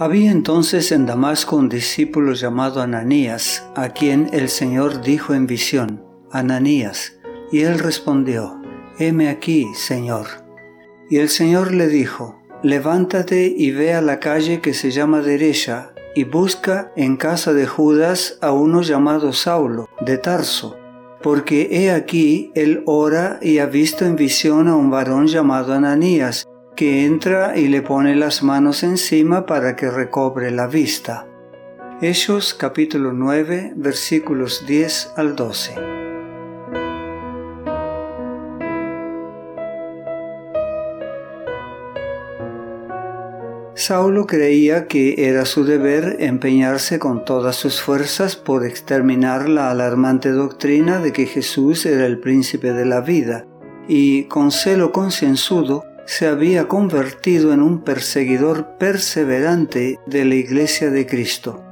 Había entonces en Damasco un discípulo llamado Ananías, a quien el Señor dijo en visión, Ananías, y él respondió, Heme aquí, Señor. Y el Señor le dijo, Levántate y ve a la calle que se llama derecha, y busca en casa de Judas a uno llamado Saulo, de Tarso, porque he aquí él ora y ha visto en visión a un varón llamado Ananías, que entra y le pone las manos encima para que recobre la vista. Hechos capítulo 9 versículos 10 al 12. Saulo creía que era su deber empeñarse con todas sus fuerzas por exterminar la alarmante doctrina de que Jesús era el príncipe de la vida, y con celo concienzudo se había convertido en un perseguidor perseverante de la Iglesia de Cristo.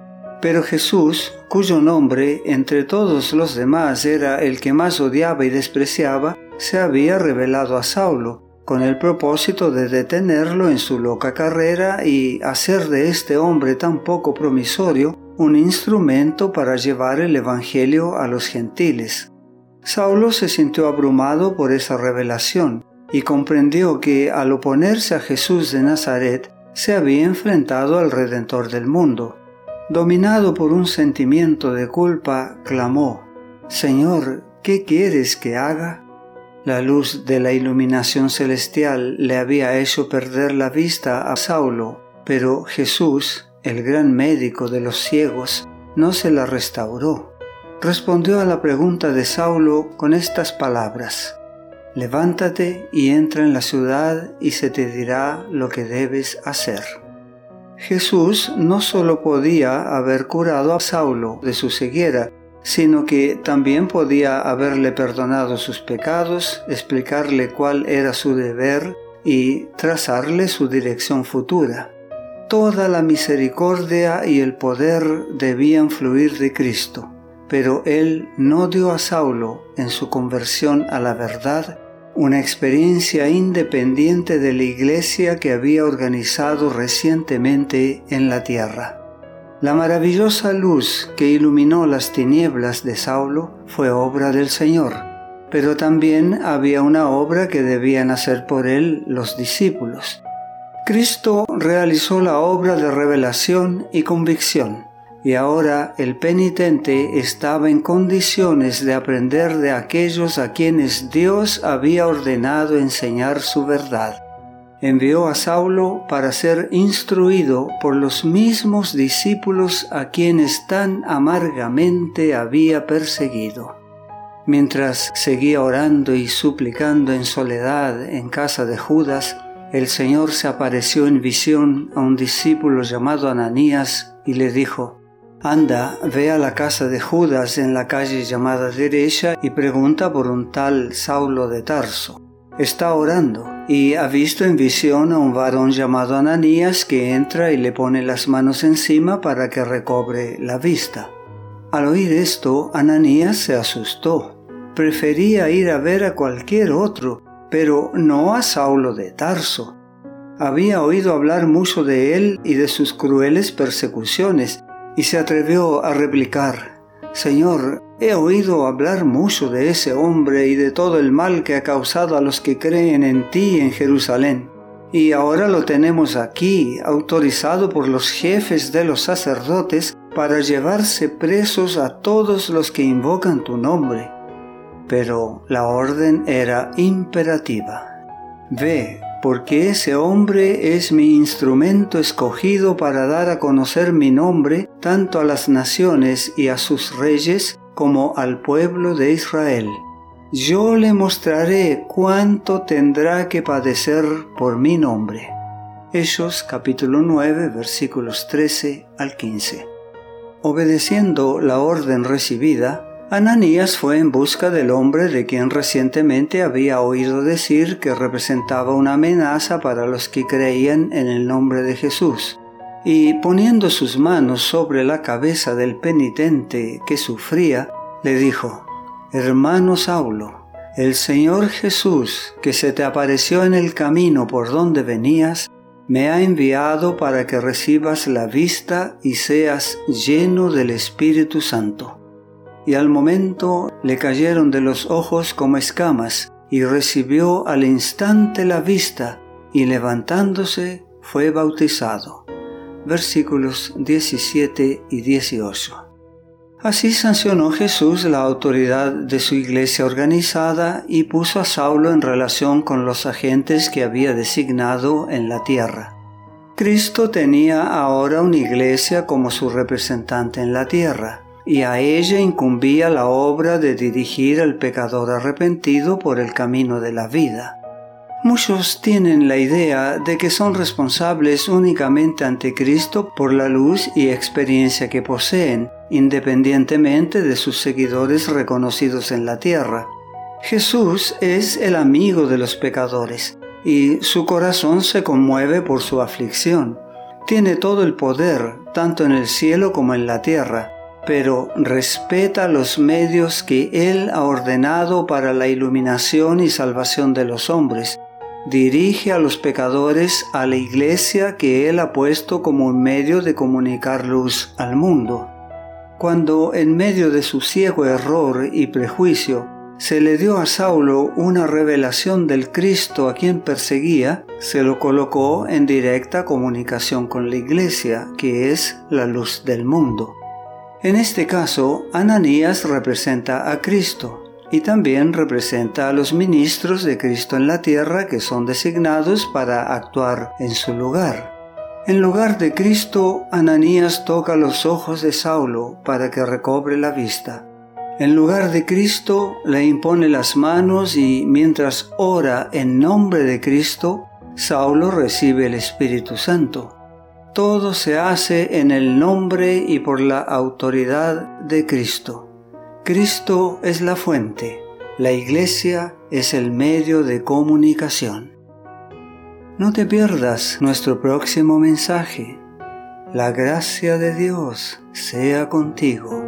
Pero Jesús, cuyo nombre entre todos los demás era el que más odiaba y despreciaba, se había revelado a Saulo, con el propósito de detenerlo en su loca carrera y hacer de este hombre tan poco promisorio un instrumento para llevar el Evangelio a los gentiles. Saulo se sintió abrumado por esa revelación y comprendió que al oponerse a Jesús de Nazaret se había enfrentado al Redentor del mundo. Dominado por un sentimiento de culpa, clamó, Señor, ¿qué quieres que haga? La luz de la iluminación celestial le había hecho perder la vista a Saulo, pero Jesús, el gran médico de los ciegos, no se la restauró. Respondió a la pregunta de Saulo con estas palabras, levántate y entra en la ciudad y se te dirá lo que debes hacer. Jesús no solo podía haber curado a Saulo de su ceguera, sino que también podía haberle perdonado sus pecados, explicarle cuál era su deber y trazarle su dirección futura. Toda la misericordia y el poder debían fluir de Cristo pero él no dio a Saulo, en su conversión a la verdad, una experiencia independiente de la iglesia que había organizado recientemente en la tierra. La maravillosa luz que iluminó las tinieblas de Saulo fue obra del Señor, pero también había una obra que debían hacer por él los discípulos. Cristo realizó la obra de revelación y convicción y ahora el penitente estaba en condiciones de aprender de aquellos a quienes Dios había ordenado enseñar su verdad. Envió a Saulo para ser instruido por los mismos discípulos a quienes tan amargamente había perseguido. Mientras seguía orando y suplicando en soledad en casa de Judas, el Señor se apareció en visión a un discípulo llamado Ananías y le dijo, Anda, ve a la casa de Judas en la calle llamada derecha y pregunta por un tal Saulo de Tarso. Está orando y ha visto en visión a un varón llamado Ananías que entra y le pone las manos encima para que recobre la vista. Al oír esto, Ananías se asustó. Prefería ir a ver a cualquier otro, pero no a Saulo de Tarso. Había oído hablar mucho de él y de sus crueles persecuciones, y se atrevió a replicar, Señor, he oído hablar mucho de ese hombre y de todo el mal que ha causado a los que creen en ti en Jerusalén. Y ahora lo tenemos aquí, autorizado por los jefes de los sacerdotes para llevarse presos a todos los que invocan tu nombre. Pero la orden era imperativa. Ve, porque ese hombre es mi instrumento escogido para dar a conocer mi nombre tanto a las naciones y a sus reyes como al pueblo de Israel. Yo le mostraré cuánto tendrá que padecer por mi nombre. Hechos capítulo 9 versículos 13 al 15. Obedeciendo la orden recibida, Ananías fue en busca del hombre de quien recientemente había oído decir que representaba una amenaza para los que creían en el nombre de Jesús, y poniendo sus manos sobre la cabeza del penitente que sufría, le dijo, Hermano Saulo, el Señor Jesús, que se te apareció en el camino por donde venías, me ha enviado para que recibas la vista y seas lleno del Espíritu Santo. Y al momento le cayeron de los ojos como escamas, y recibió al instante la vista, y levantándose fue bautizado. Versículos 17 y 18. Así sancionó Jesús la autoridad de su iglesia organizada y puso a Saulo en relación con los agentes que había designado en la tierra. Cristo tenía ahora una iglesia como su representante en la tierra, y a ella incumbía la obra de dirigir al pecador arrepentido por el camino de la vida. Muchos tienen la idea de que son responsables únicamente ante Cristo por la luz y experiencia que poseen, independientemente de sus seguidores reconocidos en la tierra. Jesús es el amigo de los pecadores y su corazón se conmueve por su aflicción. Tiene todo el poder, tanto en el cielo como en la tierra, pero respeta los medios que Él ha ordenado para la iluminación y salvación de los hombres, dirige a los pecadores a la iglesia que Él ha puesto como un medio de comunicar luz al mundo. Cuando en medio de su ciego error y prejuicio se le dio a Saulo una revelación del Cristo a quien perseguía, se lo colocó en directa comunicación con la iglesia, que es la luz del mundo. En este caso, Ananías representa a Cristo, y también representa a los ministros de Cristo en la tierra que son designados para actuar en su lugar. En lugar de Cristo, Ananías toca los ojos de Saulo para que recobre la vista. En lugar de Cristo, le impone las manos y mientras ora en nombre de Cristo, Saulo recibe el Espíritu Santo. Todo se hace en el nombre y por la autoridad de Cristo. Cristo es la fuente, la iglesia es el medio de comunicación. No te pierdas nuestro próximo mensaje. La gracia de Dios sea contigo.